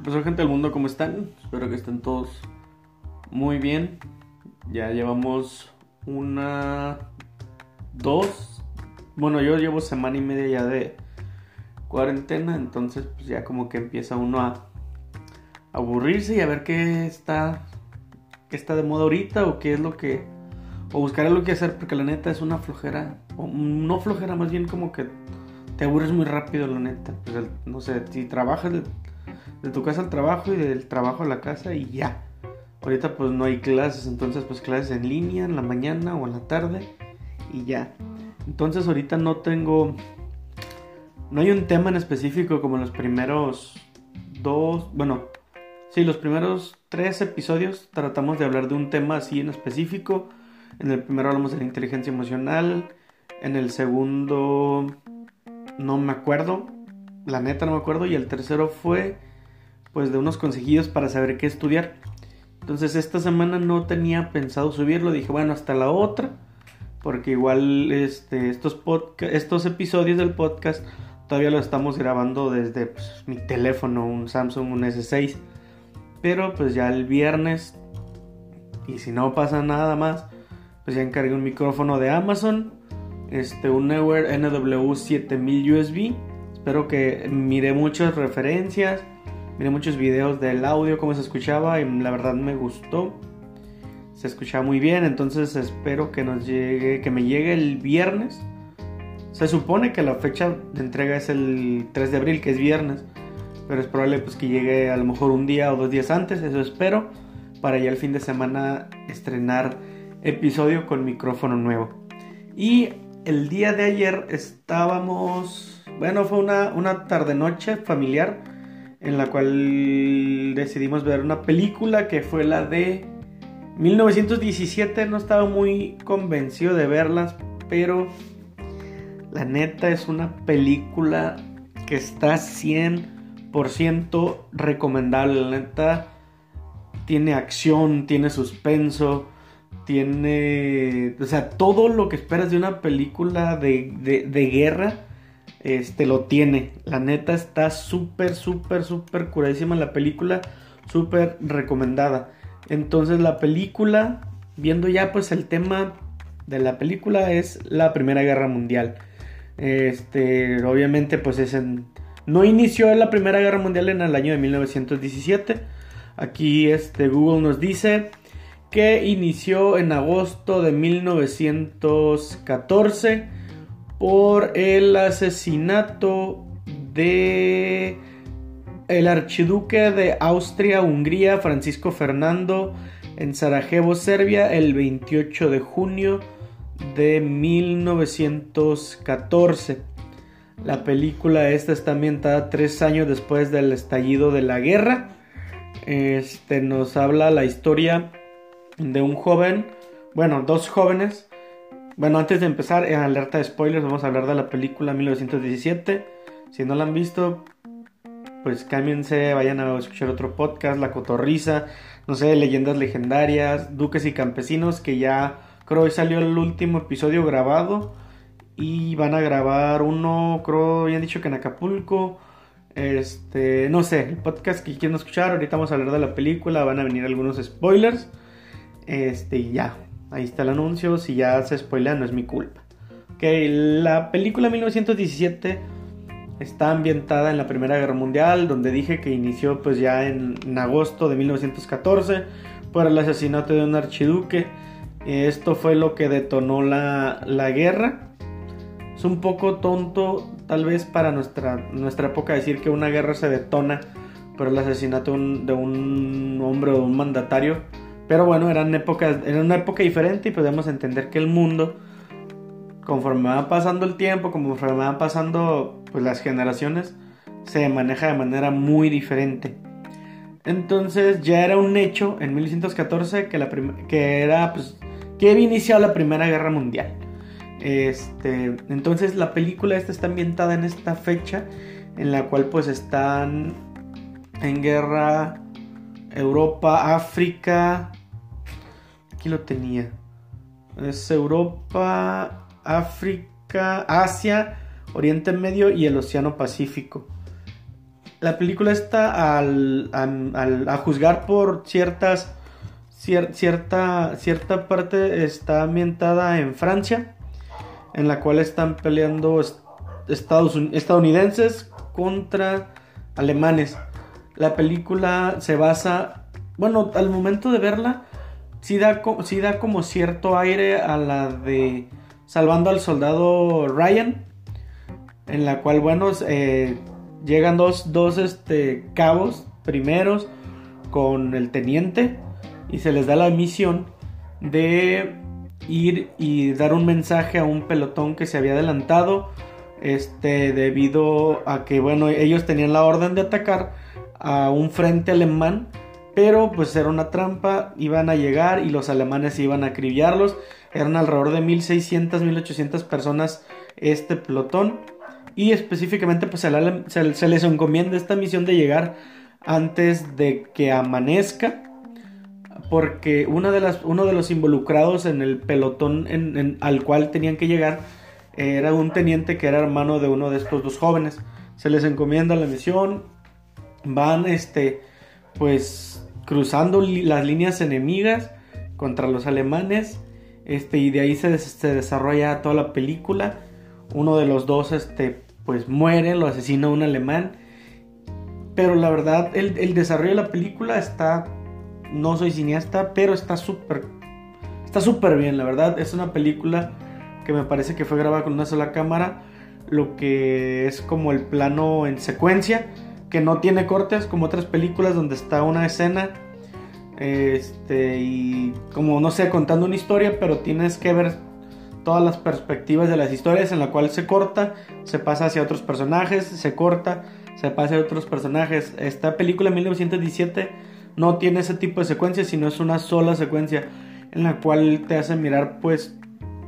¿Qué pasó gente del mundo? ¿Cómo están? Espero que estén todos muy bien. Ya llevamos una, dos, bueno yo llevo semana y media ya de cuarentena, entonces pues ya como que empieza uno a aburrirse y a ver qué está, qué está de moda ahorita o qué es lo que, o buscar lo que hacer porque la neta es una flojera, o no flojera, más bien como que te aburres muy rápido la neta. Pues, no sé, si trabajas de tu casa al trabajo y del trabajo a la casa y ya. Ahorita pues no hay clases, entonces pues clases en línea en la mañana o en la tarde y ya. Entonces ahorita no tengo... No hay un tema en específico como los primeros dos... Bueno, sí, los primeros tres episodios tratamos de hablar de un tema así en específico. En el primero hablamos de la inteligencia emocional. En el segundo no me acuerdo. La neta no me acuerdo. Y el tercero fue pues de unos consejillos para saber qué estudiar. Entonces esta semana no tenía pensado subirlo, dije bueno hasta la otra, porque igual este, estos, estos episodios del podcast todavía lo estamos grabando desde pues, mi teléfono, un Samsung, un S6, pero pues ya el viernes, y si no pasa nada más, pues ya encargué un micrófono de Amazon, este, un Newer NW7000 USB, espero que mire muchas referencias Miré muchos videos del audio, cómo se escuchaba y la verdad me gustó. Se escuchaba muy bien, entonces espero que nos llegue, que me llegue el viernes. Se supone que la fecha de entrega es el 3 de abril, que es viernes, pero es probable pues que llegue a lo mejor un día o dos días antes, eso espero, para ya el fin de semana estrenar episodio con micrófono nuevo. Y el día de ayer estábamos, bueno, fue una, una tarde noche familiar en la cual decidimos ver una película que fue la de 1917. No estaba muy convencido de verlas, pero la neta es una película que está 100% recomendable. La neta tiene acción, tiene suspenso, tiene... O sea, todo lo que esperas de una película de, de, de guerra este lo tiene. La neta está súper, súper, súper curadísima la película, súper recomendada. Entonces la película, viendo ya pues el tema de la película es la Primera Guerra Mundial. Este, obviamente pues es en... No inició la Primera Guerra Mundial en el año de 1917. Aquí este Google nos dice que inició en agosto de 1914 por el asesinato de el archiduque de Austria-Hungría Francisco Fernando en Sarajevo, Serbia, el 28 de junio de 1914. La película esta está ambientada tres años después del estallido de la guerra. Este nos habla la historia de un joven, bueno, dos jóvenes bueno, antes de empezar, en alerta de spoilers, vamos a hablar de la película 1917. Si no la han visto, pues cámbiense, vayan a escuchar otro podcast, La Cotorriza, no sé, Leyendas Legendarias, Duques y Campesinos, que ya creo que salió el último episodio grabado. Y van a grabar uno, creo, ya han dicho que en Acapulco. Este, no sé, el podcast que quieren escuchar, ahorita vamos a hablar de la película, van a venir algunos spoilers. Este, y ya, Ahí está el anuncio, si ya se spoilea no es mi culpa. Ok, la película 1917 está ambientada en la Primera Guerra Mundial, donde dije que inició pues ya en, agosto de 1914 por el asesinato de un archiduque. Esto fue lo que detonó la, la guerra. Es un poco tonto tal vez para nuestra, nuestra época decir que una guerra se detona por el asesinato de un hombre o de un mandatario pero bueno, eran épocas, era una época diferente y podemos entender que el mundo, conforme va pasando el tiempo, conforme van pasando pues, las generaciones, se maneja de manera muy diferente. Entonces ya era un hecho en 1914 que, la que era pues, que había iniciado la Primera Guerra Mundial. Este, entonces la película esta está ambientada en esta fecha en la cual pues están en guerra Europa, África, Aquí lo tenía. Es Europa, África, Asia, Oriente Medio y el Océano Pacífico. la película está al, a juzgar por ciertas cierta cierta parte está ambientada en Francia en la cual están peleando Estados, estadounidenses contra alemanes. La película se basa, bueno, al momento de verla, sí da, da como cierto aire a la de Salvando al Soldado Ryan, en la cual, bueno, eh, llegan dos, dos este, cabos primeros con el teniente y se les da la misión de ir y dar un mensaje a un pelotón que se había adelantado este debido a que bueno ellos tenían la orden de atacar a un frente alemán pero pues era una trampa iban a llegar y los alemanes iban a acribillarlos eran alrededor de 1600 1800 personas este pelotón y específicamente pues se, les encomienda esta misión de llegar antes de que amanezca porque uno de los involucrados en el pelotón al cual tenían que llegar era un teniente que era hermano de uno de estos dos jóvenes. Se les encomienda la misión, van este, pues cruzando las líneas enemigas contra los alemanes, este, y de ahí se, desarrolla toda la película. Uno de los dos, este, pues muere, lo asesina un alemán. Pero la verdad, el, el desarrollo de la película está no soy cineasta, pero está súper está súper bien, la verdad. Es una película que me parece que fue grabada con una sola cámara, lo que es como el plano en secuencia, que no tiene cortes como otras películas donde está una escena este y como no sé, contando una historia, pero tienes que ver todas las perspectivas de las historias en la cual se corta, se pasa hacia otros personajes, se corta, se pasa hacia otros personajes. Esta película en 1917 no tiene ese tipo de secuencia, sino es una sola secuencia en la cual te hace mirar pues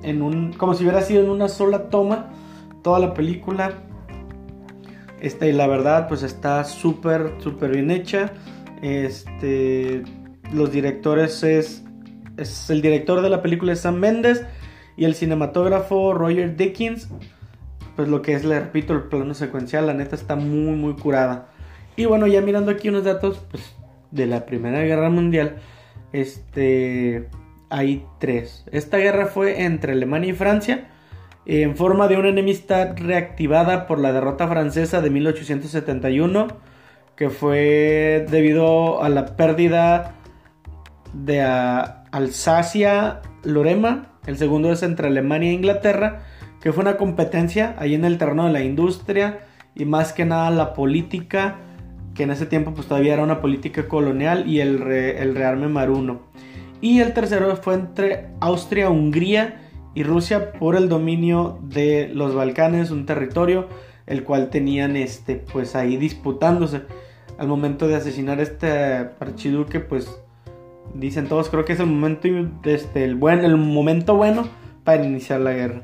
en un como si hubiera sido en una sola toma toda la película. Este, y la verdad pues está súper súper bien hecha. Este los directores es es el director de la película es Sam Mendes y el cinematógrafo Roger Dickens. Pues lo que es, le repito, el plano secuencial, la neta está muy muy curada. Y bueno, ya mirando aquí unos datos, pues de la Primera Guerra Mundial, este, hay tres. Esta guerra fue entre Alemania y Francia en forma de una enemistad reactivada por la derrota francesa de 1871, que fue debido a la pérdida de Alsacia-Lorema. El segundo es entre Alemania e Inglaterra, que fue una competencia ahí en el terreno de la industria y más que nada la política que en ese tiempo pues todavía era una política colonial y el, el rearme maruno. Y el tercero fue entre Austria, Hungría y Rusia por el dominio de los Balcanes, un territorio el cual tenían este pues ahí disputándose al momento de asesinar este archiduque pues dicen todos creo que es el momento este, el buen el momento bueno para iniciar la guerra.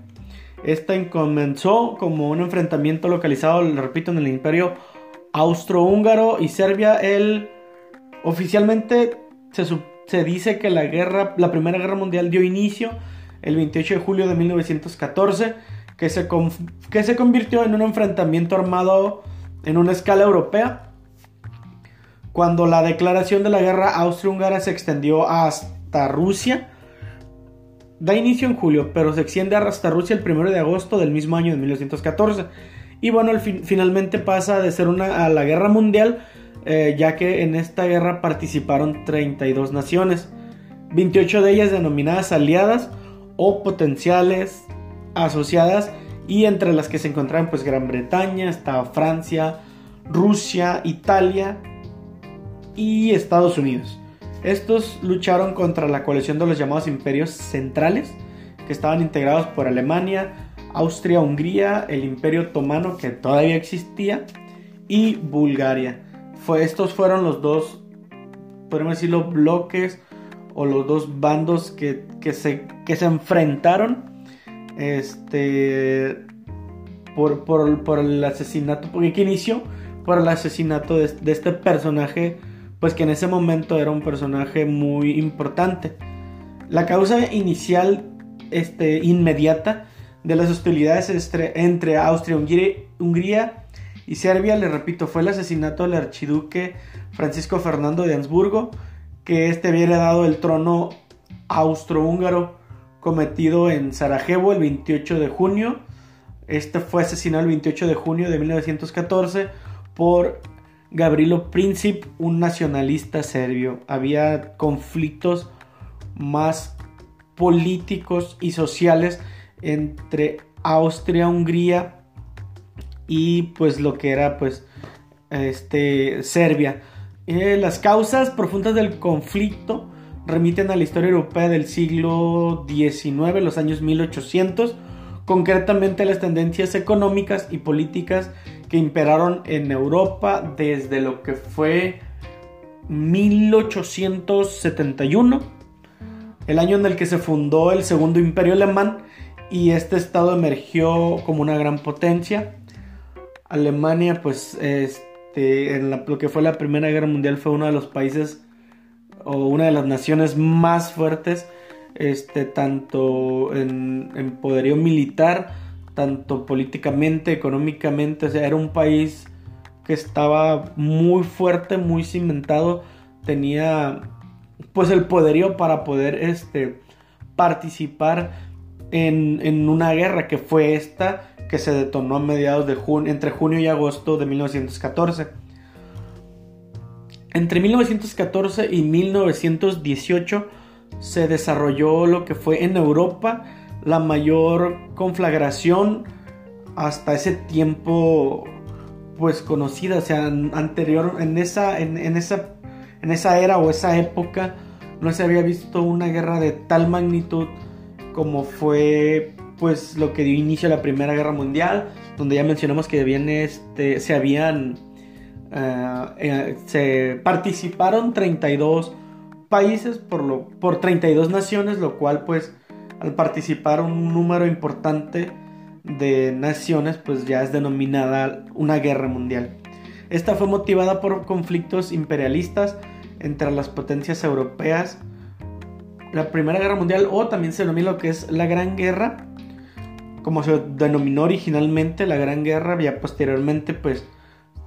Esta comenzó como un enfrentamiento localizado, lo repito, en el Imperio austrohúngaro y Serbia, el oficialmente se, se, dice que la guerra, la Primera Guerra Mundial dio inicio el 28 de julio de 1914, que se, que se convirtió en un enfrentamiento armado en una escala europea, cuando la declaración de la guerra austro-húngara se extendió hasta Rusia. Da inicio en julio, pero se extiende hasta Rusia el 1 de agosto del mismo año de 1914 y bueno, finalmente pasa de ser una a la guerra mundial, eh, ya que en esta guerra participaron 32 naciones, 28 de ellas denominadas aliadas o potenciales asociadas y entre las que se encontraban pues Gran Bretaña, estaba Francia, Rusia, Italia y Estados Unidos. Estos lucharon contra la coalición de los llamados imperios centrales, que estaban integrados por Alemania, Austria-Hungría, el Imperio Otomano que todavía existía y Bulgaria. Fue, estos fueron los dos, podemos decirlo, bloques o los dos bandos que, se, que se enfrentaron este, por, por, el asesinato, porque que inició por el asesinato de, de este personaje, pues que en ese momento era un personaje muy importante. La causa inicial, este, inmediata, de las hostilidades entre, Austria, Hungría, y Serbia, le repito, fue el asesinato del archiduque Francisco Fernando de Habsburgo, que este había dado el trono austrohúngaro cometido en Sarajevo el 28 de junio. Este fue asesinado el 28 de junio de 1914 por Gavrilo Princip, un nacionalista serbio. Había conflictos más políticos y sociales entre Austria, Hungría y pues lo que era pues este Serbia. Eh, las causas profundas del conflicto remiten a la historia europea del siglo XIX, los años 1800, concretamente las tendencias económicas y políticas que imperaron en Europa desde lo que fue 1871, el año en el que se fundó el Segundo Imperio Alemán y este estado emergió como una gran potencia. Alemania, pues, este, en lo que fue la Primera Guerra Mundial fue uno de los países o una de las naciones más fuertes, este, tanto en, poderío militar, tanto políticamente, económicamente, o sea, era un país que estaba muy fuerte, muy cimentado, tenía pues el poderío para poder este, participar en, una guerra que fue esta que se detonó a mediados de junio, entre junio y agosto de 1914. Entre 1914 y 1918 se desarrolló lo que fue en Europa la mayor conflagración hasta ese tiempo pues conocida, o sea, anterior en esa en, esa en esa era o esa época no se había visto una guerra de tal magnitud como fue pues lo que dio inicio a la Primera Guerra Mundial, donde ya mencionamos que viene este se habían se participaron 32 países por, lo, por 32 naciones, lo cual pues al participar un número importante de naciones pues ya es denominada una guerra mundial. Esta fue motivada por conflictos imperialistas entre las potencias europeas. La Primera Guerra Mundial o también se denomina lo que es la Gran Guerra, como se denominó originalmente la Gran Guerra, ya posteriormente pues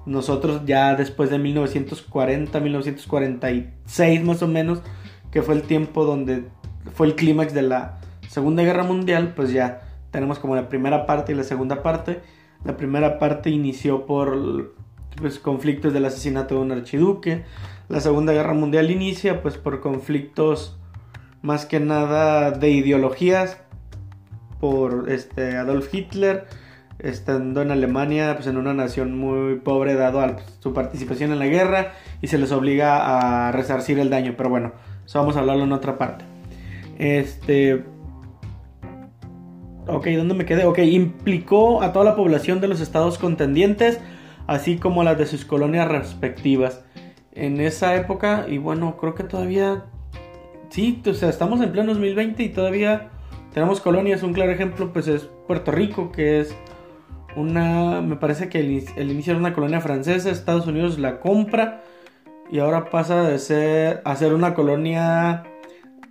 nosotros ya después de 1940, 1946 más o menos, que fue el tiempo donde fue el clímax de la Segunda Guerra Mundial, pues ya tenemos como la primera parte y la segunda parte. La primera parte inició por pues, conflictos del asesinato de un archiduque. La Segunda Guerra Mundial inicia pues por conflictos más que nada de ideologías por este Adolf Hitler estando en Alemania, pues en una nación muy pobre dado a su participación en la guerra y se les obliga a resarcir el daño, pero bueno, eso vamos a hablarlo en otra parte. Este Ok, ¿dónde me quedé? Ok, implicó a toda la población de los estados contendientes, así como las de sus colonias respectivas. En esa época, y bueno, creo que todavía... Sí, o sea, estamos en pleno 2020 y todavía tenemos colonias. Un claro ejemplo, pues es Puerto Rico, que es una, me parece que el, inicio era una colonia francesa, Estados Unidos la compra y ahora pasa de ser a ser una colonia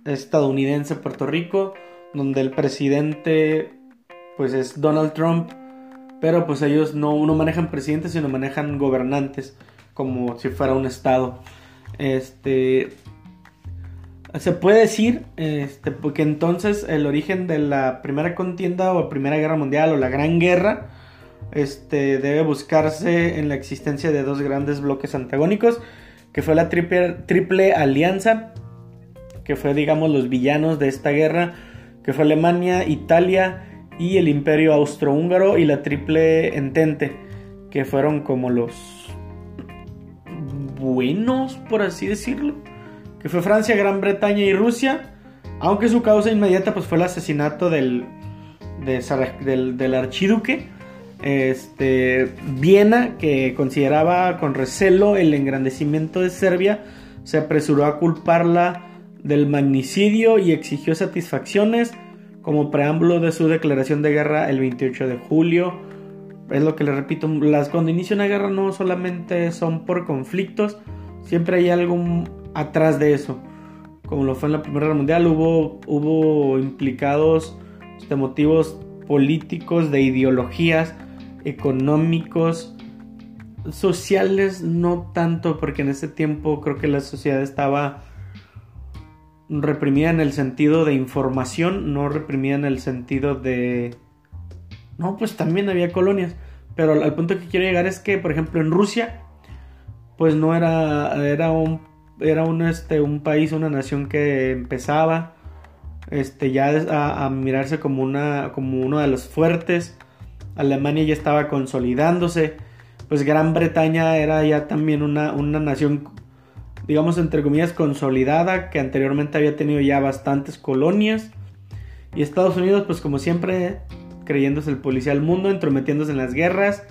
estadounidense Puerto Rico, donde el presidente pues es Donald Trump, pero pues ellos no, no manejan presidentes, sino manejan gobernantes como si fuera un estado. Este se puede decir este, porque entonces el origen de la primera contienda o primera guerra mundial o la gran guerra este, debe buscarse en la existencia de dos grandes bloques antagónicos, que fue la triple, triple alianza, que fue, digamos, los villanos de esta guerra, que fue Alemania, Italia y el imperio austrohúngaro, y la triple entente, que fueron como los buenos, por así decirlo, que fue Francia, Gran Bretaña y Rusia, aunque su causa inmediata pues, fue el asesinato del, del, archiduque este, Viena, que consideraba con recelo el engrandecimiento de Serbia, se apresuró a culparla del magnicidio y exigió satisfacciones como preámbulo de su declaración de guerra el 28 de julio. Es lo que le repito, las, cuando inicia una guerra no solamente son por conflictos, siempre hay algo atrás de eso. Como lo fue en la Primera Guerra Mundial, hubo, hubo implicados de este, motivos políticos, de ideologías, económicos sociales no tanto, porque en ese tiempo creo que la sociedad estaba reprimida en el sentido de información, no reprimida en el sentido de... No, pues también había colonias, pero al punto que quiero llegar es que, por ejemplo, en Rusia, pues no era, era un, era un, este, un país, una nación que empezaba este, ya a, mirarse como, una, como uno de los fuertes, Alemania ya estaba consolidándose, pues Gran Bretaña era ya también una, una nación, digamos entre comillas, consolidada, que anteriormente había tenido ya bastantes colonias. Y Estados Unidos, pues como siempre, creyéndose el policía del mundo, entrometiéndose en las guerras,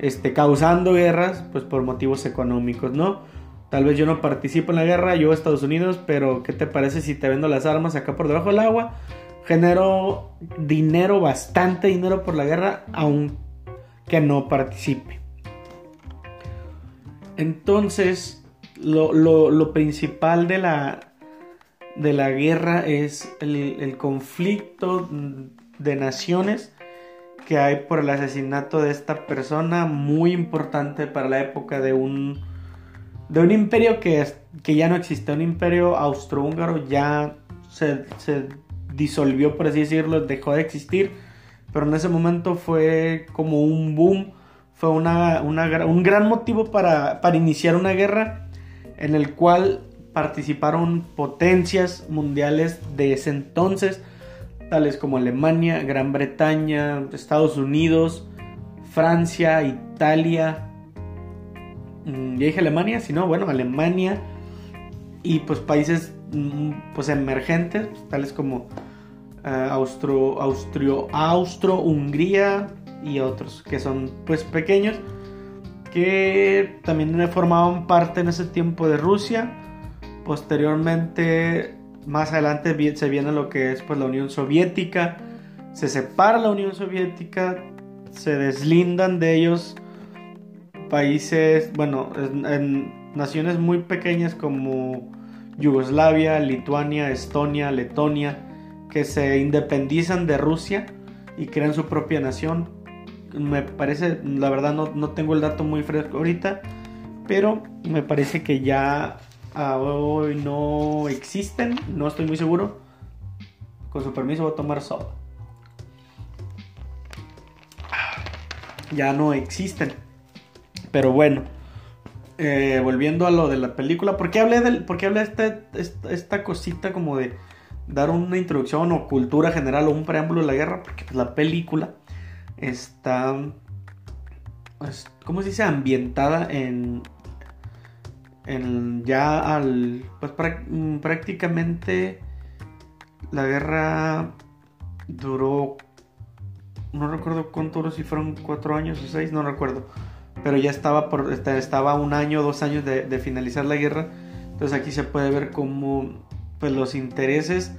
este, causando guerras, pues por motivos económicos, ¿no? Tal vez yo no participo en la guerra, yo Estados Unidos, pero ¿qué te parece si te vendo las armas acá por debajo del agua? Genero dinero, bastante dinero por la guerra, aunque no participe. Entonces, lo, principal de la, de la guerra es el, conflicto de naciones que hay por el asesinato de esta persona muy importante para la época de un de un imperio que, que ya no existe, un imperio austrohúngaro ya se, se, disolvió, por así decirlo, dejó de existir, pero en ese momento fue como un boom fue una, un gran motivo para, iniciar una guerra en el cual participaron potencias mundiales de ese entonces, tales como Alemania, Gran Bretaña, Estados Unidos, Francia, Italia, ya dije Alemania, si no, bueno, Alemania y pues países mm, pues emergentes, tales como uh, Austro, Austro-Hungría, y otros que son pues pequeños que también formaban parte en ese tiempo de Rusia. Posteriormente, más adelante se viene lo que es pues la Unión Soviética. Se separa la Unión Soviética, se deslindan de ellos países, bueno, en naciones muy pequeñas como Yugoslavia, Lituania, Estonia, Letonia, que se independizan de Rusia y crean su propia nación me parece, la verdad no, tengo el dato muy fresco ahorita, pero me parece que ya hoy no existen, no estoy muy seguro. Con su permiso voy a tomar soda. Ya no existen. Pero bueno, eh, volviendo a lo de la película, ¿por qué hablé, del, por de esta, esta, cosita como de dar una introducción o cultura general o un preámbulo de la guerra? Porque pues, la película está, pues, ¿cómo se dice? Ambientada en, en ya al, pues mm, prácticamente la guerra duró, no recuerdo cuánto duró, si fueron cuatro años o seis, no recuerdo, pero ya estaba por, estaba un año, dos años de, finalizar la guerra, entonces aquí se puede ver cómo pues los intereses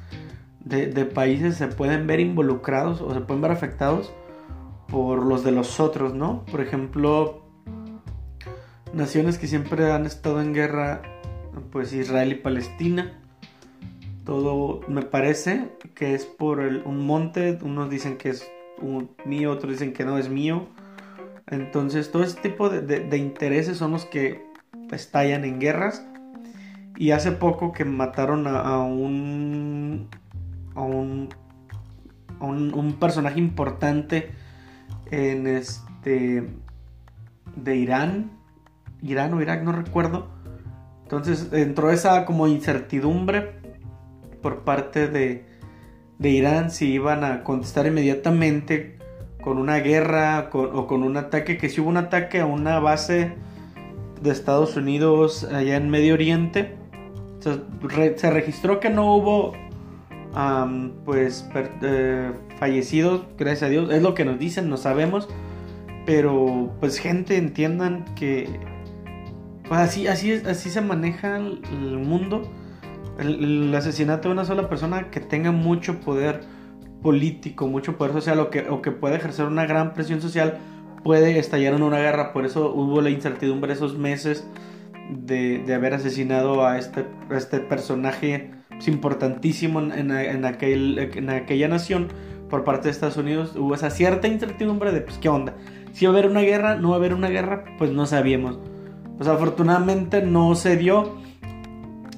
de, de, países se pueden ver involucrados o se pueden ver afectados por los de los otros, ¿no? Por ejemplo, naciones que siempre han estado en guerra, pues Israel y Palestina. Todo me parece que es por un monte, unos dicen que es mío, otros dicen que no es mío. Entonces, todo este tipo de, intereses son los que estallan en guerras. Y hace poco que mataron a, un, a un, a un personaje importante en este de Irán, Irán o Irak, no recuerdo. Entonces entró esa como incertidumbre por parte de, de Irán si iban a contestar inmediatamente con una guerra o con un ataque, que si hubo un ataque a una base de Estados Unidos allá en Medio Oriente. se registró que no hubo pues eh, fallecidos, gracias a Dios, es lo que nos dicen, no sabemos, pero pues gente entiendan que pues así, así, así se maneja el, mundo, el, asesinato de una sola persona que tenga mucho poder político, mucho poder social o que, pueda ejercer una gran presión social, puede estallar en una guerra, por eso hubo la incertidumbre esos meses de, de haber asesinado a este, a este personaje importantísimo en, aquel, en aquella nación por parte de Estados Unidos hubo esa cierta incertidumbre de, pues, ¿qué onda? Si va a haber una guerra, no va a haber una guerra, pues no sabíamos. Pues afortunadamente no se dio,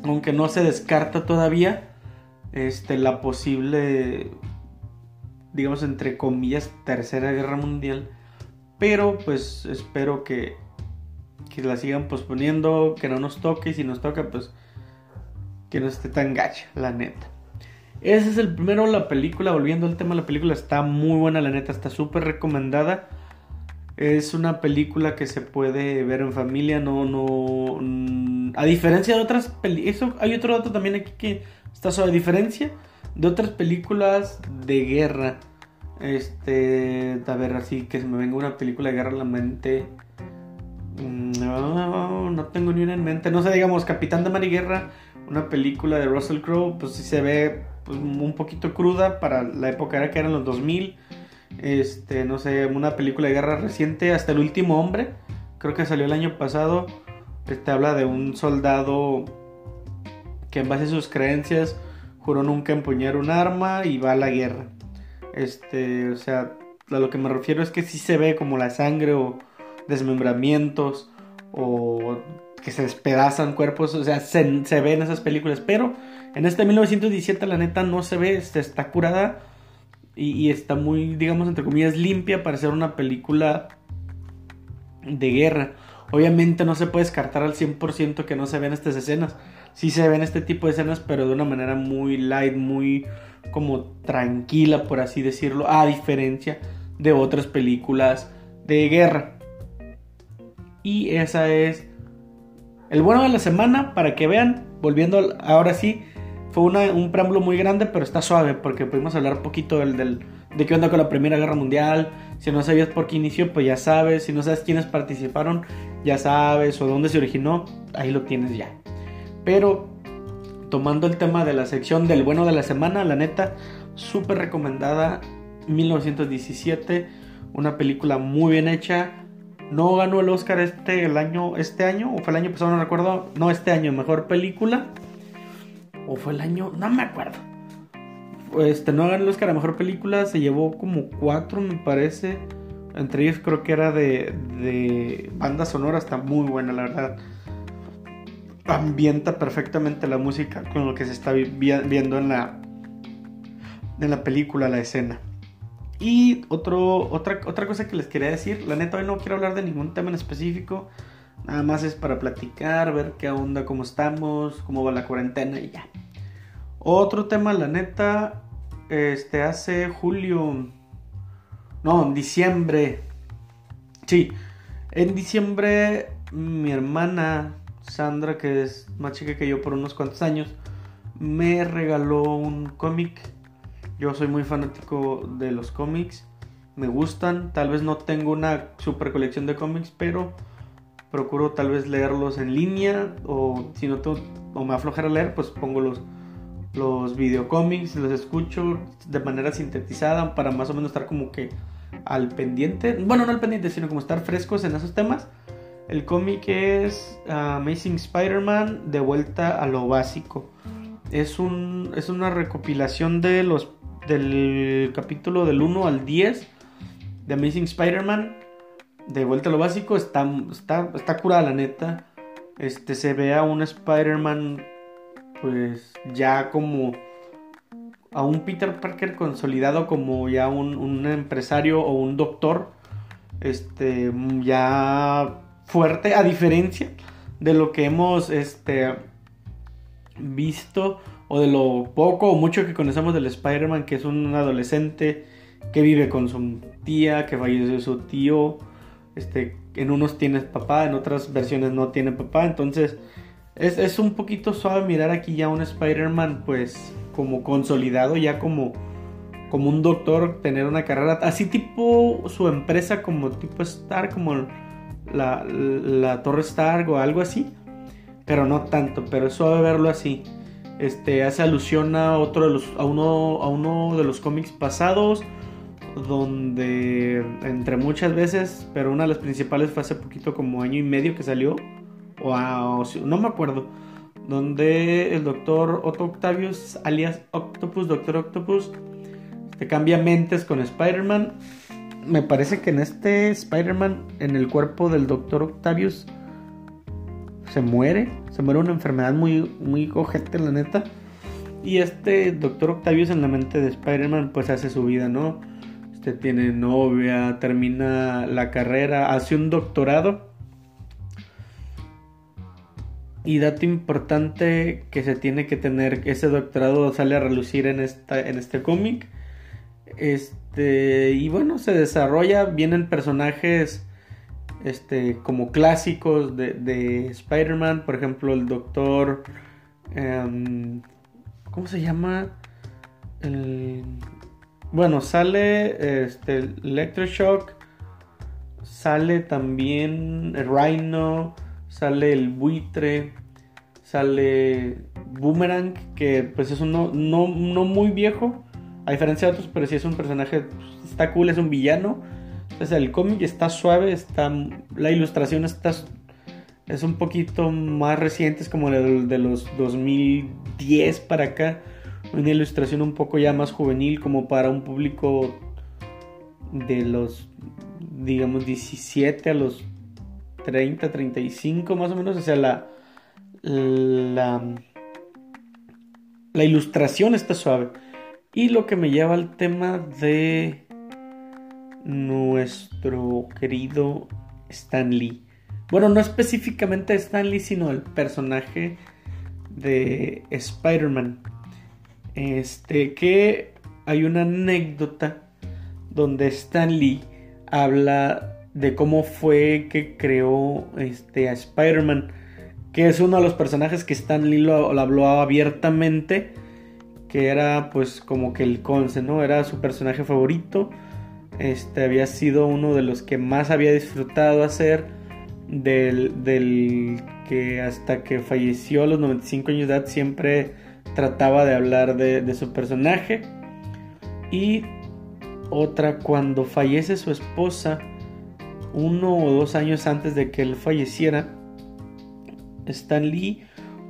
aunque no se descarta todavía este, la posible, digamos, entre comillas, tercera guerra mundial. Pero pues espero que, que la sigan posponiendo, que no nos toque y si nos toca, pues que no esté tan gacha, la neta. Ese es el primero, la película, volviendo al tema, la película está muy buena, la neta, está súper recomendada. Es una película que se puede ver en familia, no, no... A diferencia de otras películas... Hay otro dato también aquí que está sobre diferencia de otras películas de guerra. Este... A ver, así que se me venga una película de guerra a la mente... Mm, no, no tengo ni una en mente. No sé, digamos, Capitán de Mar y Guerra, una película de Russell Crowe, pues sí se ve pues, un poquito cruda para la época era que eran los 2000 este, no sé, una película de guerra reciente, hasta el último hombre, creo que salió el año pasado, este habla de un soldado que en base a sus creencias juró nunca empuñar un arma y va a la guerra. Este, o sea, a lo que me refiero es que sí se ve como la sangre o desmembramientos o que se despedazan cuerpos, o sea, se, se ve en esas películas, pero en este 1917 la neta no se ve, se está curada y, está muy, digamos, entre comillas, limpia para ser una película de guerra. Obviamente no se puede descartar al 100% que no se ven estas escenas. Sí se ven este tipo de escenas, pero de una manera muy light, muy como tranquila, por así decirlo, a diferencia de otras películas de guerra. Y esa es el bueno de la semana para que vean, volviendo ahora sí fue un preámbulo muy grande, pero está suave porque pudimos hablar un poquito del, de qué onda con la Primera Guerra Mundial. Si no sabías por qué inició, pues ya sabes. Si no sabes quiénes participaron, ya sabes. O dónde se originó, ahí lo tienes ya. Pero tomando el tema de la sección del bueno de la semana, la neta, súper recomendada. 1917, una película muy bien hecha. No ganó el Oscar este año, este año, o fue el año pasado, no recuerdo. No, este año, mejor película o fue el año, no me acuerdo. Este, no ganó el Oscar a Mejor Película, se llevó como cuatro me parece. Entre ellos creo que era de, de banda sonora, está muy buena la verdad. Ambienta perfectamente la música con lo que se está viendo en la, en la película, la escena. Y otro, otra, otra cosa que les quería decir, la neta hoy no quiero hablar de ningún tema en específico. Nada más es para platicar, ver qué onda, cómo estamos, cómo va la cuarentena y ya. Otro tema, la neta, este hace julio, no, en diciembre. Sí, en diciembre mi hermana Sandra, que es más chica que yo por unos cuantos años, me regaló un cómic. Yo soy muy fanático de los cómics, me gustan. Tal vez no tengo una super colección de cómics, pero procuro tal vez leerlos en línea o si no tengo, o me leer, pues pongo los, los videocómics, los escucho de manera sintetizada para más o menos estar como que al pendiente, bueno, no al pendiente, sino como estar frescos en esos temas. El cómic es ah, Amazing Spider-Man de vuelta a lo básico. Es, un, es una recopilación de los, del capítulo del 1 al 10 de Amazing Spider-Man de vuelta a lo básico, está, está, está curada la neta. Este, se ve a un Spider-Man, pues ya como a un Peter Parker consolidado como ya un, un, empresario o un doctor, este, ya fuerte, a diferencia de lo que hemos, este, visto o de lo poco o mucho que conocemos del Spider-Man, que es un adolescente que vive con su tía, que falleció su tío, este, en unos tienes papá, en otras versiones no tiene papá. Entonces es, un poquito suave mirar aquí ya un Spider-Man pues como consolidado, ya como, como un doctor, tener una carrera así tipo su empresa como tipo Star, como la, la Torre Stark o algo así. Pero no tanto, pero es suave verlo así. Este hace alusión a otro de los, a uno, a uno de los cómics pasados donde entre muchas veces, pero una de las principales fue hace poquito como año y medio que salió, o, no me acuerdo, donde el doctor Otto Octavius, alias Octopus, Doctor Octopus, Te cambia mentes con Spider-Man. Me parece que en este Spider-Man, en el cuerpo del Doctor Octavius, se muere. Se muere una enfermedad muy, muy cojete, la neta. Y este Doctor Octavius en la mente de Spider-Man, pues hace su vida, ¿no? Este tiene novia, termina la carrera, hace un doctorado. Y dato importante que se tiene que tener, ese doctorado sale a relucir en, esta, en este cómic. Este, y bueno, se desarrolla, vienen personajes este, como clásicos de, Spider-Man, por ejemplo, el doctor... Em, ¿Cómo se llama? bueno, sale este, Electroshock, sale también el Rhino, sale el buitre, sale Boomerang, que pues es uno no, no muy viejo, a diferencia de otros, pero sí es un personaje, pues, está cool, es un villano. Entonces el cómic está suave, está, la ilustración está, es un poquito más reciente, es como de, de los 2010 para acá. Una ilustración un poco ya más juvenil, como para un público de los, digamos, 17 a los 30, 35 más o menos. O sea, la, la, la ilustración está suave. Y lo que me lleva al tema de nuestro querido Stan Lee. Bueno, no específicamente Stan Lee, sino el personaje de Spider-Man. Este, que hay una anécdota donde Stan Lee habla de cómo fue que creó este, a Spider-Man, que es uno de los personajes que Stan Lee lo, habló abiertamente que era pues como que el Conce, ¿no? Era su personaje favorito. Este había sido uno de los que más había disfrutado hacer. Del, del que hasta que falleció a los 95 años de edad siempre trataba de hablar de, su personaje. Y otra, cuando fallece su esposa, uno o dos años antes de que él falleciera, Stan Lee,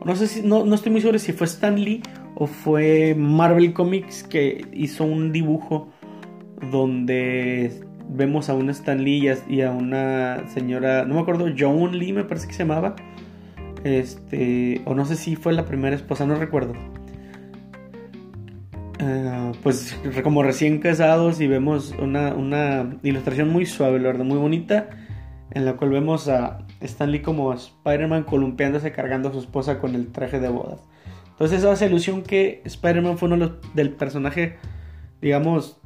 no sé si, no, no estoy muy seguro si fue Stan Lee o fue Marvel Comics que hizo un dibujo donde vemos a un Stan Lee y a, una señora, no me acuerdo, Joan Lee me parece que se llamaba. Este, o no sé si fue la primera esposa, no recuerdo. Ah, pues como recién casados y vemos una, una, ilustración muy suave, la verdad, muy bonita, en la cual vemos a Stan Lee como Spider-Man columpiándose cargando a su esposa con el traje de bodas. Entonces eso hace ilusión que Spider-Man fue uno del personaje, digamos,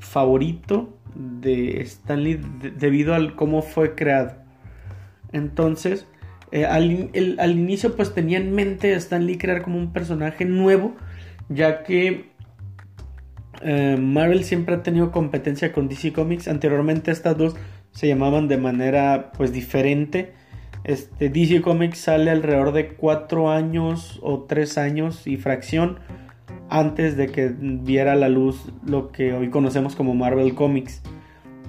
favorito de Stan Lee debido al cómo fue creado. Entonces, eh, al, al, inicio pues tenía en mente a Stan Lee crear como un personaje nuevo, ya que eh, Marvel siempre ha tenido competencia con DC Comics. Anteriormente estas dos se llamaban de manera pues diferente este, DC Comics sale alrededor de 4 años o 3 años y fracción antes de que viera la luz lo que hoy conocemos como Marvel Comics.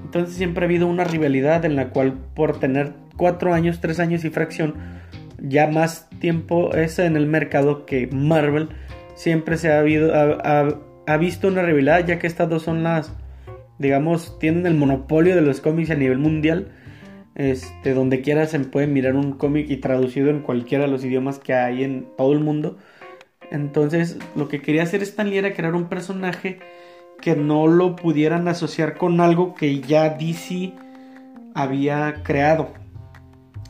Entonces siempre ha habido una rivalidad en la cual por tener 4 años, 3 años y fracción, ya más tiempo es en el mercado que Marvel, siempre se ha, habido, ha visto una rivalidad ya que estas dos son las, digamos, tienen el monopolio de los cómics a nivel mundial este, donde quiera se puede mirar un cómic y traducido en cualquiera de los idiomas que hay en todo el mundo. Entonces, lo que quería hacer Stan Lee era crear un personaje que no lo pudieran asociar con algo que ya DC había creado.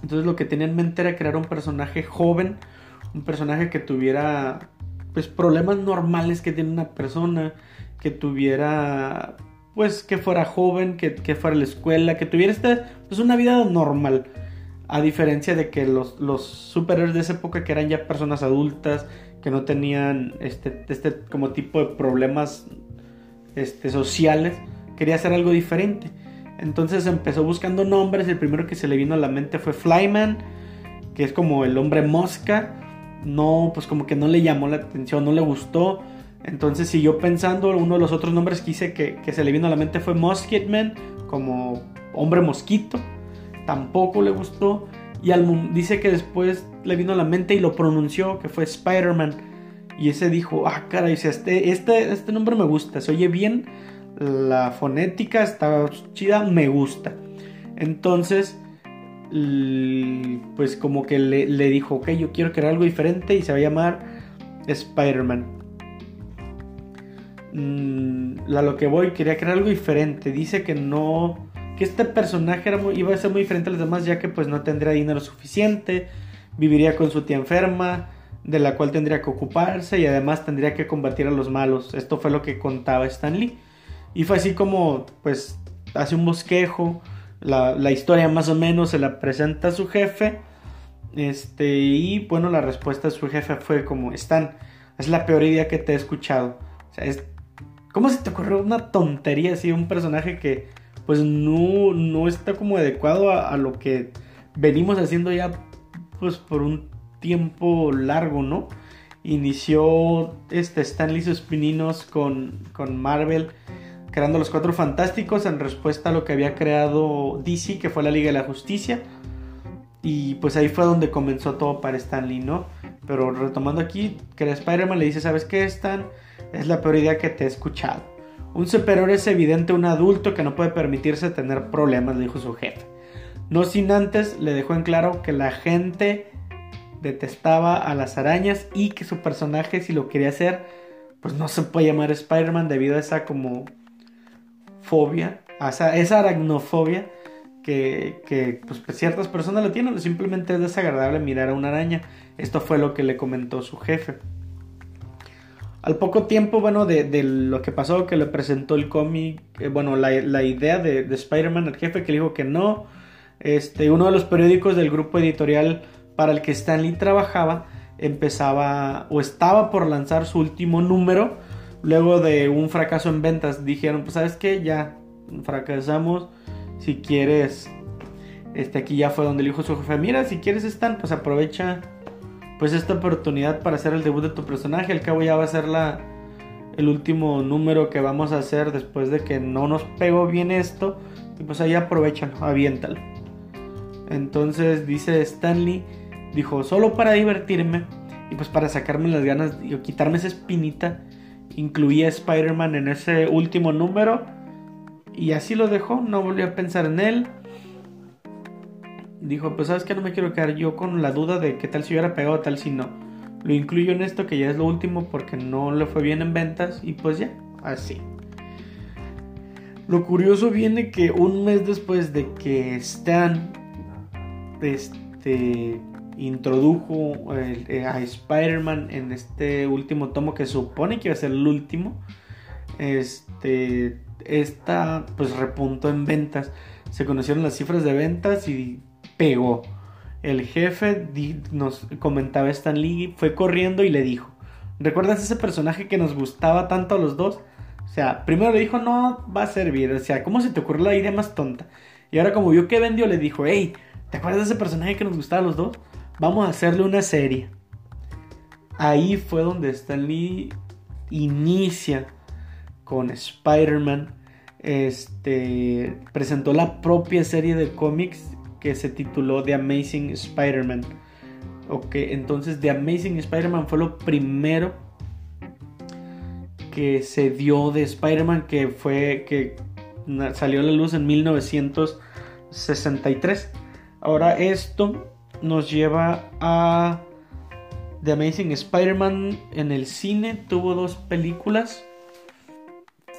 Entonces, lo que tenía en mente era crear un personaje joven, un personaje que tuviera pues problemas normales que tiene una persona, que tuviera pues que fuera joven, que, fuera a la escuela, que tuviera esta, pues una vida normal. A diferencia de que los, los superhéroes de esa época que eran ya personas adultas, que no tenían este, este como tipo de problemas este, sociales, quería hacer algo diferente. Entonces empezó buscando nombres, el primero que se le vino a la mente fue Flyman, que es como el hombre mosca. No, pues como que no le llamó la atención, no le gustó. Entonces siguió pensando, uno de los otros nombres que hice que, se le vino a la mente fue Musketman, como hombre mosquito. Tampoco le gustó. Y al, dice que después le vino a la mente y lo pronunció, que fue Spider-Man. Y ese dijo, ah, caray, este, este, este nombre me gusta, se oye bien, la fonética está chida, me gusta. Entonces, pues como que le, le, dijo, ok, yo quiero crear algo diferente y se va a llamar Spider-Man. Mm, a lo que voy, quería crear algo diferente. Dice que no, que este personaje era iba a ser muy diferente a los demás ya que pues no tendría dinero suficiente, viviría con su tía enferma, de la cual tendría que ocuparse y además tendría que combatir a los malos. Esto fue lo que contaba Stan Lee. Y fue así como pues hace un bosquejo la, historia más o menos se la presenta a su jefe. Este, y bueno, la respuesta de su jefe fue como, Stan, es la peor idea que te he escuchado. O sea, es, ¿cómo se te ocurrió una tontería así? Un personaje que pues no, no está como adecuado a, lo que venimos haciendo ya pues por un tiempo largo, ¿no? Inició este Stanley sus pininos con, con Marvel creando los Cuatro Fantásticos en respuesta a lo que había creado DC, que fue la Liga de la Justicia. Y pues ahí fue donde comenzó todo para Stan Lee, ¿no? Pero retomando aquí, que Spider-Man le dice, ¿sabes qué, Stan? Es la peor idea que te he escuchado. Un superhéroe es evidente un adulto que no puede permitirse tener problemas, le dijo su jefe. No sin antes le dejó en claro que la gente detestaba a las arañas y que su personaje, si lo quería hacer, pues no se puede llamar Spider-Man debido a esa como fobia, esa, esa aracnofobia que, pues, ciertas personas lo tienen, simplemente es desagradable mirar a una araña. Esto fue lo que le comentó su jefe. Al poco tiempo, bueno, de, lo que pasó, que le presentó el cómic, eh, bueno, la, idea de, de Spider-Man al jefe, que le dijo que no, este, uno de los periódicos del grupo editorial para el que Stanley trabajaba empezaba o estaba por lanzar su último número luego de un fracaso en ventas, dijeron, pues sabes qué, ya fracasamos, si quieres, este aquí ya fue donde le dijo su jefe, mira, si quieres están, pues aprovecha pues esta oportunidad para hacer el debut de tu personaje, al cabo ya va a ser la el último número que vamos a hacer después de que no nos pegó bien esto, y pues ahí aprovechalo, aviéntalo. Entonces dice Stanley, dijo, solo para divertirme y pues para sacarme las ganas y quitarme esa espinita incluía Spider-Man en ese último número y así lo dejó, no volvió a pensar en él. Dijo, pues sabes que no me quiero quedar yo con la duda de qué tal si hubiera pegado, tal si no. Lo incluyo en esto que ya es lo último porque no le fue bien en ventas y pues ya, así. Lo curioso viene que un mes después de que Stan este, introdujo eh, a Spider-Man en este último tomo que supone que iba a ser el último. Este, esta pues repuntó en ventas. Se conocieron las cifras de ventas y pegó. El jefe nos comentaba Stan Lee, fue corriendo y le dijo, ¿recuerdas ese personaje que nos gustaba tanto a los dos? O sea, primero le dijo, no va a servir. O sea, ¿cómo se te ocurrió la idea más tonta? Y ahora como vio que vendió, le dijo, hey, ¿te acuerdas de ese personaje que nos gustaba a los dos? vamos a hacerle una serie. Ahí fue donde Stan Lee inicia con Spider-Man. Este presentó la propia serie de cómics que se tituló The Amazing Spider-Man. Ok, entonces The Amazing Spider-Man fue lo primero que se dio de Spider-Man que fue que salió a la luz en 1963. Ahora esto nos lleva a The Amazing Spider-Man en el cine. Tuvo dos películas.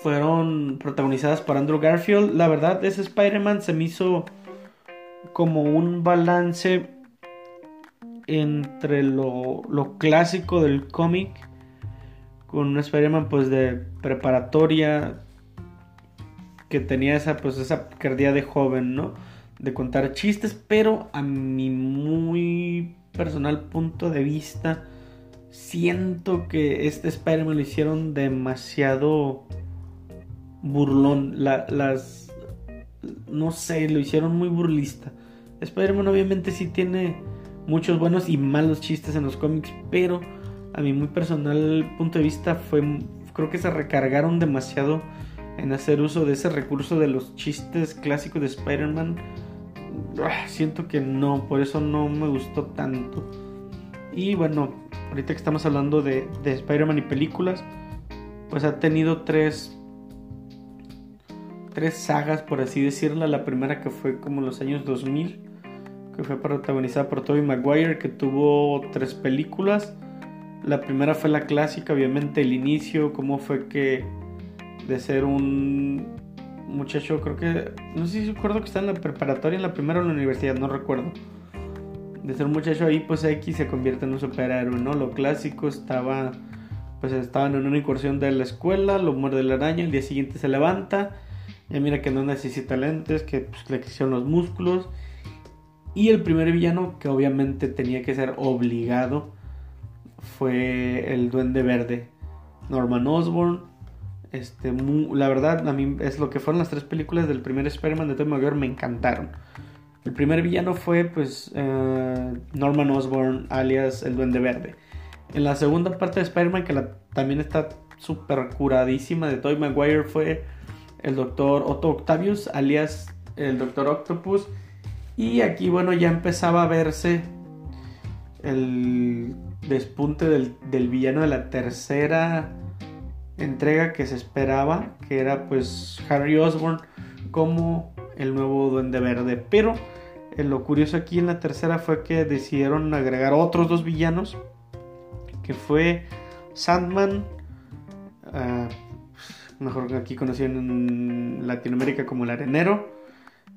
Fueron protagonizadas por Andrew Garfield. La verdad, ese Spider-Man se me hizo como un balance entre lo, clásico del cómic con un Spider-Man pues de preparatoria que tenía esa pues esa cardía de joven, ¿no? de contar chistes, pero a mi muy personal punto de vista, siento que este Spider-Man lo hicieron demasiado burlón. las. No sé, lo hicieron muy burlista. Spider-Man obviamente sí tiene muchos buenos y malos chistes en los cómics, pero a mi muy personal punto de vista fue. Creo que se recargaron demasiado en hacer uso de ese recurso de los chistes clásicos de Spider-Man Ah, siento que no, por eso no me gustó tanto. Y bueno, ahorita que estamos hablando de, de Spider-Man y películas, pues ha tenido tres tres sagas, por así decirlo. La primera que fue como los años 2000, que fue protagonizada por Tobey Maguire, que tuvo tres películas. La primera fue la clásica, obviamente el inicio, cómo fue que de ser un muchacho, creo que, no sé si recuerdo que está en la preparatoria, en la primera o en la universidad, no recuerdo. De ser un muchacho ahí, pues X se convierte en un superhéroe, ¿no? Lo clásico estaba, pues estaban en una incursión de la escuela, lo muerde la araña, el día siguiente se levanta, ya mira que no necesita lentes, que pues, le quisieron los músculos. Y el primer villano, que obviamente tenía que ser obligado, fue el Duende Verde, Norman Osborn. Este, la verdad, a mí es lo que fueron las tres películas del primer Spider-Man de Tobey Maguire, me encantaron. El primer villano fue, pues, eh, Norman Osborn, alias el Duende Verde. En la segunda parte de Spider-Man, que también está súper curadísima de Tobey Maguire, fue el doctor Otto Octavius, alias el doctor Octopus. Y aquí, bueno, ya empezaba a verse el despunte del, villano de la tercera entrega que se esperaba, que era pues Harry Osborn como el nuevo Duende Verde. Pero eh, lo curioso aquí en la tercera fue que decidieron agregar otros dos villanos, que fue Sandman, uh, mejor aquí conocido en Latinoamérica como el arenero,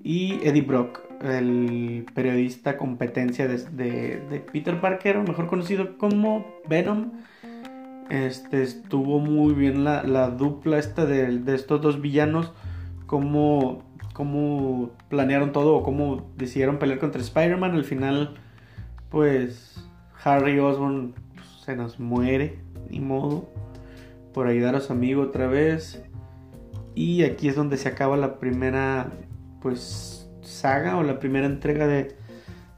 y Eddie Brock, el periodista competencia de, Peter Parker, mejor conocido como Venom. Este, estuvo muy bien la, dupla esta de, estos dos villanos, cómo, cómo planearon todo o cómo decidieron pelear contra Spider-Man. Al final, pues Harry Osborn pues, se nos muere, ni modo por ayudar a su amigo otra vez. Y aquí es donde se acaba la primera pues saga o la primera entrega de,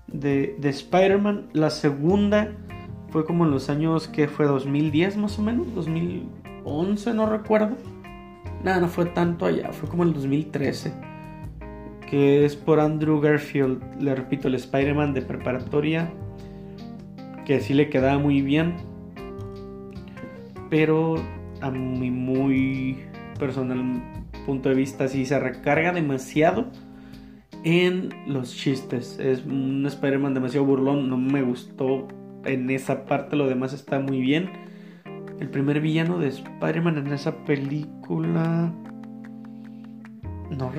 de, Spider-Man. La segunda fue como en los años que fue 2010 más o menos, 2011 no recuerdo. Nada, no fue tanto allá, fue como el 2013. Que es por Andrew Garfield, le repito, el Spider-Man de preparatoria. Que sí le quedaba muy bien. Pero a mi muy personal punto de vista, si se recarga demasiado en los chistes. Es un Spider-Man demasiado burlón, no me gustó en esa parte, lo demás está muy bien. El primer villano de Spider-Man en esa película... No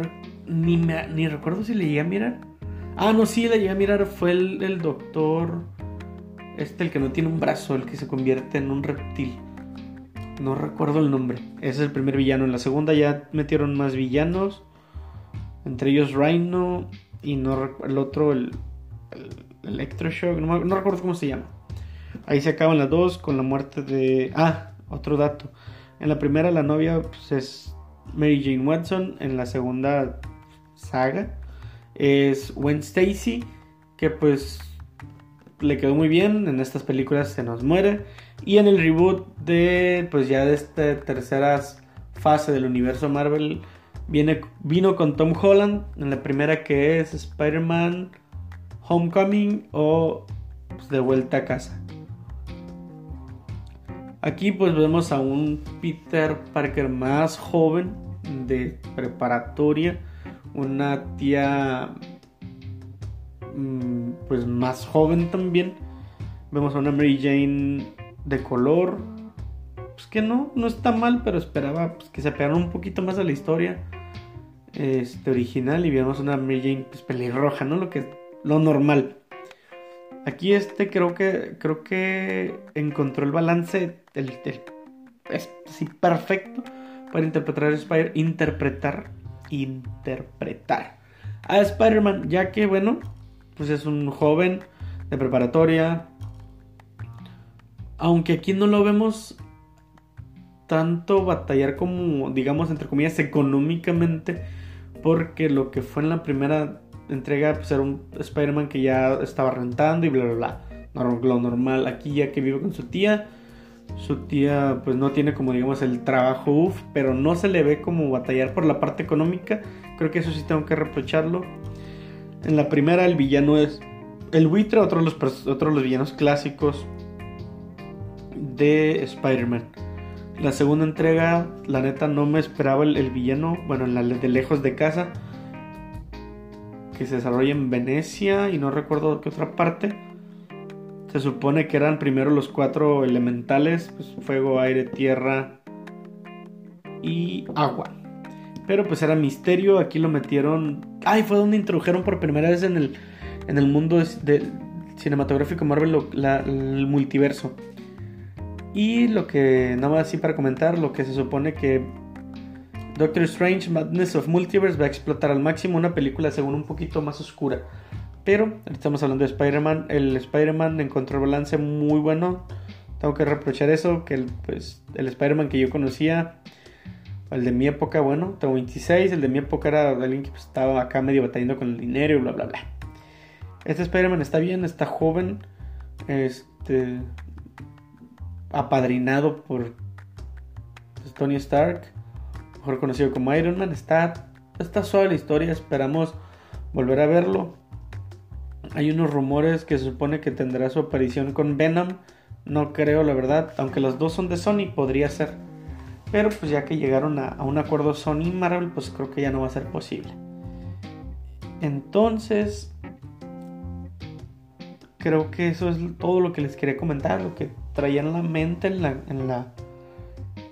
ni, ni recuerdo si le llegué a mirar. Ah, no, sí, le llegué a mirar. Fue el, el doctor... Este, el que no tiene un brazo, el que se convierte en un reptil. No recuerdo el nombre. Ese es el primer villano. En la segunda ya metieron más villanos. Entre ellos Rhino y no el otro, el, Electroshock. No, recuerdo cómo se llama. Ahí se acaban las dos con la muerte de... Ah, otro dato. En la primera la novia pues, es Mary Jane Watson. En la segunda saga es Gwen Stacy. Que pues le quedó muy bien. En estas películas se nos muere. Y en el reboot de, pues ya de esta tercera fase del universo Marvel, viene, vino con Tom Holland. En la primera que es Spider-Man Homecoming o pues, De vuelta a casa. Aquí pues vemos a un Peter Parker más joven de preparatoria. Una tía mm, pues más joven también. Vemos a una Mary Jane de color. Pues que no, no está mal, pero esperaba pues, que se pegaran un poquito más a la historia este, original y viéramos una Mary Jane pues, pelirroja, ¿no? Lo que lo normal. Aquí este creo que creo que encontró el balance el, es así perfecto para interpretar Spider interpretar interpretar a Spider-Man, ya que bueno, pues es un joven de preparatoria, aunque aquí no lo vemos tanto batallar como, digamos, entre comillas, económicamente, porque lo que fue en la primera entrega, pues era un Spider-Man que ya estaba rentando y bla, bla, bla. Lo normal, aquí ya que vive con su tía, su tía pues no tiene como digamos el trabajo uff, pero no se le ve como batallar por la parte económica, creo que eso sí tengo que reprocharlo. En la primera el villano es el buitre, otro de los, otro de los villanos clásicos de Spider-Man. La segunda entrega, la neta, no me esperaba el, villano, bueno, en la de lejos de casa, que se desarrolla en Venecia y no recuerdo qué otra parte. Se supone que eran primero los cuatro elementales, pues, fuego, aire, tierra y agua. Pero pues era misterio, aquí lo metieron... Ay, fue donde introdujeron por primera vez en el, en el mundo cinematográfico Marvel el multiverso. Y lo que, nada más así para comentar, lo que se supone que Doctor Strange Madness of Multiverse va a explotar al máximo una película según un poquito más oscura. Pero estamos hablando de Spider-Man. El Spider-Man encontró balance muy bueno. Tengo que reprochar eso, que el, pues, el Spider-Man que yo conocía, el de mi época, bueno, tengo 26, el de mi época era alguien que pues, estaba acá medio batallando con el dinero y bla, bla, bla. Este Spider-Man está bien, está joven, este, apadrinado por pues, Tony Stark, mejor conocido como Iron Man. Está, está suave la historia, esperamos volver a verlo. Hay unos rumores que se supone que tendrá su aparición con Venom. No creo, la verdad. Aunque los dos son de Sony, podría ser. Pero pues ya que llegaron a, a un acuerdo Sony Marvel, pues creo que ya no va a ser posible. Entonces, creo que eso es todo lo que les quería comentar, lo que traía en la mente, en la, en la,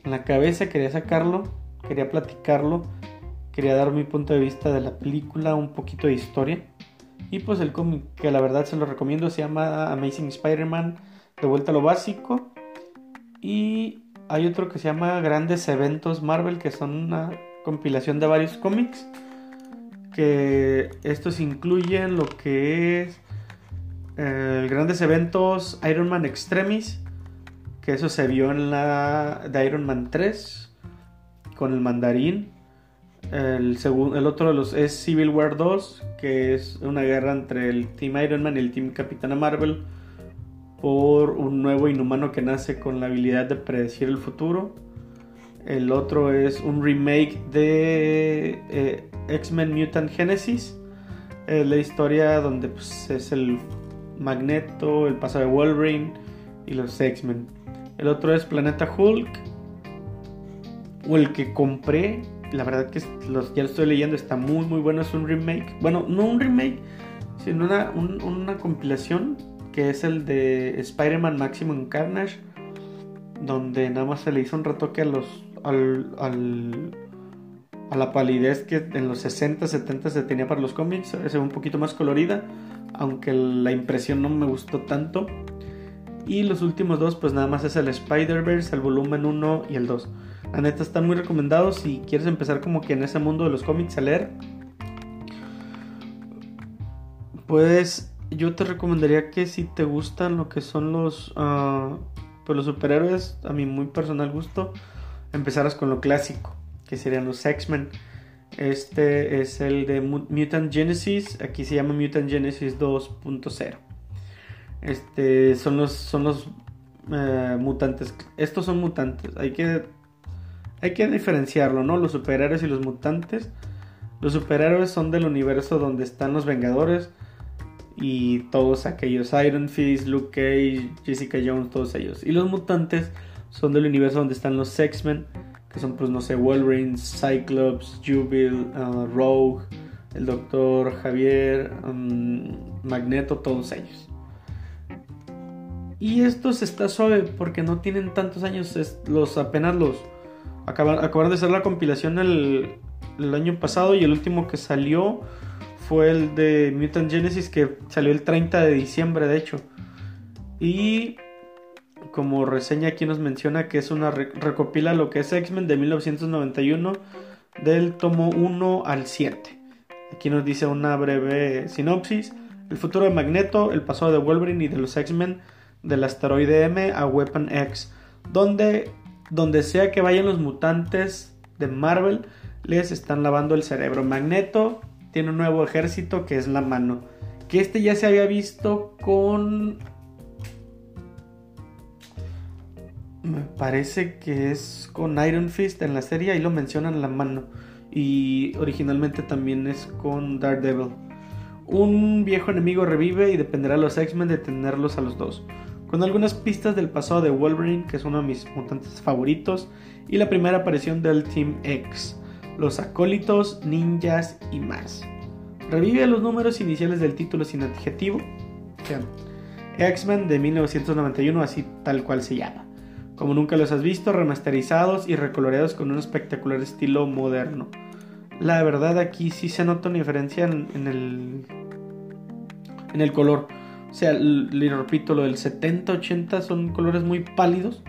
en la cabeza, quería sacarlo, quería platicarlo, quería dar mi punto de vista de la película, un poquito de historia. Y pues el cómic que la verdad se lo recomiendo se llama Amazing Spider-Man, de vuelta a lo básico. Y hay otro que se llama Grandes Eventos Marvel, que son una compilación de varios cómics. Que estos incluyen lo que es eh, grandes eventos Iron Man Extremis, que eso se vio en la de Iron Man 3 con el mandarín. El, segundo, el otro de los es Civil War 2, que es una guerra entre el Team Iron Man y el Team Capitana Marvel por un nuevo inhumano que nace con la habilidad de predecir el futuro. El otro es un remake de eh, X-Men Mutant Genesis. la historia donde pues, es el Magneto, el paso de Wolverine y los X-Men. El otro es Planeta Hulk. O el que compré. La verdad que los, ya lo estoy leyendo. Está muy muy bueno. Es un remake. Bueno, no un remake. Sino una, una compilación. Que es el de Spider-Man Maximum Carnage. Donde nada más se le hizo un retoque a los. Al, a la palidez que en los 60, 70 se tenía para los cómics. Ve un poquito más colorida aunque la impresión no me gustó tanto. Y los últimos dos, pues nada más es el Spider-Verse, el volumen 1 y el 2. La neta están muy recomendados si quieres empezar como que en ese mundo de los cómics a leer. Pues yo te recomendaría que si te gustan lo que son los, uh, pues los superhéroes, a mi muy personal gusto, empezaras con lo clásico, que serían los X-Men. Este es el de Mutant Genesis. Aquí se llama Mutant Genesis 2.0. Este son los, son los eh, mutantes. Estos son mutantes. Hay que, hay que diferenciarlo, ¿no? Los superhéroes y los mutantes. Los superhéroes son del universo donde están los Vengadores y todos aquellos. Iron Fist, Luke Cage, Jessica Jones, todos ellos. Y los mutantes son del universo donde están los X-Men que son pues no sé, Wolverine, Cyclops, Jubil, uh, Rogue, el Doctor Javier, um, Magneto, todos ellos. Y estos está suave porque no tienen tantos años, los apenas los acaban, de hacer la compilación el, el año pasado y el último que salió fue el de Mutant Genesis que salió el 30 de diciembre de hecho. Y como reseña aquí nos menciona que es una recopila lo que es X-Men de 1991 del tomo 1 al 7. Aquí nos dice una breve sinopsis. El futuro de Magneto, el pasado de Wolverine y de los X-Men del asteroide M a Weapon X, donde donde sea que vayan los mutantes de Marvel les están lavando el cerebro. Magneto tiene un nuevo ejército que es la mano. Que este ya se había visto con Me parece que es con Iron Fist en la serie, ahí lo mencionan la mano. Y originalmente también es con Daredevil. Un viejo enemigo revive y dependerá a los X-Men detenerlos a los dos. Con algunas pistas del pasado de Wolverine, que es uno de mis mutantes favoritos, y la primera aparición del Team X, los acólitos, ninjas y más. Revive los números iniciales del título sin adjetivo, X-Men de 1991, así tal cual se llama. Como nunca los has visto, remasterizados y recoloreados con un espectacular estilo moderno. La verdad aquí sí se nota una diferencia en, el en el color. O sea, le repito, lo del 70-80 son colores muy pálidos.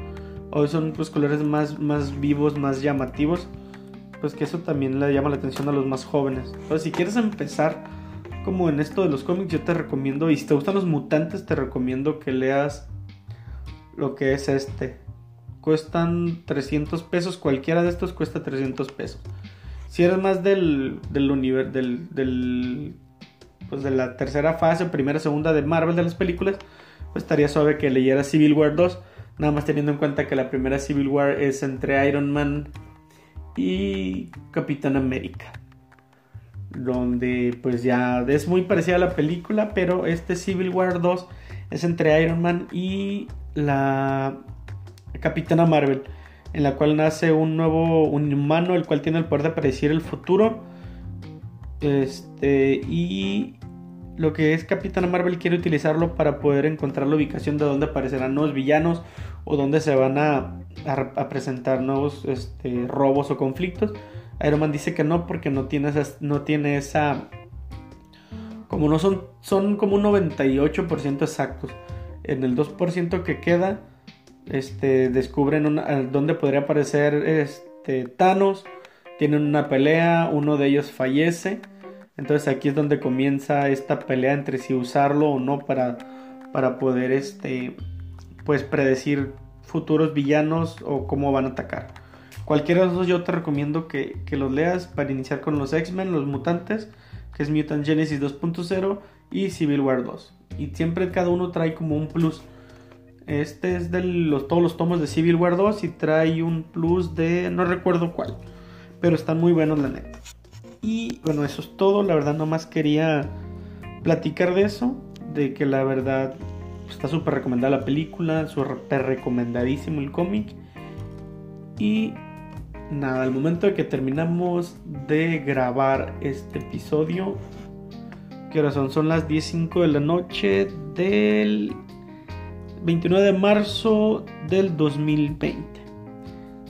O son pues colores más, más vivos, más llamativos. Pues que eso también le llama la atención a los más jóvenes. Entonces si quieres empezar como en esto de los cómics, yo te recomiendo, y si te gustan los mutantes, te recomiendo que leas lo que es este. Cuestan 300 pesos, cualquiera de estos cuesta 300 pesos. Si eres más del, del del, del, pues de la tercera fase, primera, segunda de Marvel de las películas, pues estaría suave que leyeras Civil War 2, nada más teniendo en cuenta que la primera Civil War es entre Iron Man y Capitán América donde pues ya es muy parecida a la película, pero este Civil War 2 es entre Iron Man y la Capitana Marvel, en la cual nace un nuevo un humano, el cual tiene el poder de predecir el futuro. Este, y lo que es Capitana Marvel quiere utilizarlo para poder encontrar la ubicación de donde aparecerán nuevos villanos o donde se van a, presentar nuevos este, robos o conflictos. Iron Man dice que no porque no tiene esa, no tiene esa como no son son como un 98% exactos. En el 2% que queda este descubren una, dónde podría aparecer este Thanos, tienen una pelea, uno de ellos fallece. Entonces aquí es donde comienza esta pelea entre si usarlo o no para, para poder este pues predecir futuros villanos o cómo van a atacar. Cualquiera de esos yo te recomiendo que, los leas para iniciar con los X-Men, los mutantes, que es Mutant Genesis 2.0 y Civil War 2. Y siempre cada uno trae como un plus. Este es de los, todos los tomos de Civil War 2 y trae un plus de no recuerdo cuál. Pero están muy buenos la neta. Y bueno, eso es todo. La verdad nomás quería platicar de eso. De que la verdad está súper recomendada la película. Súper recomendadísimo el cómic. Y nada, al momento de que terminamos de grabar este episodio, ¿qué hora son? Son las 10.05 de la noche del 29 de marzo del 2020.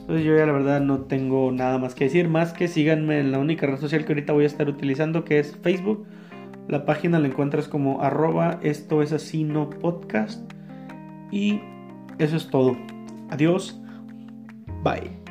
Entonces yo ya la verdad no tengo nada más que decir, más que síganme en la única red social que ahorita voy a estar utilizando, que es Facebook. La página la encuentras como arroba esto es así no podcast. Y eso es todo. Adiós. Bye.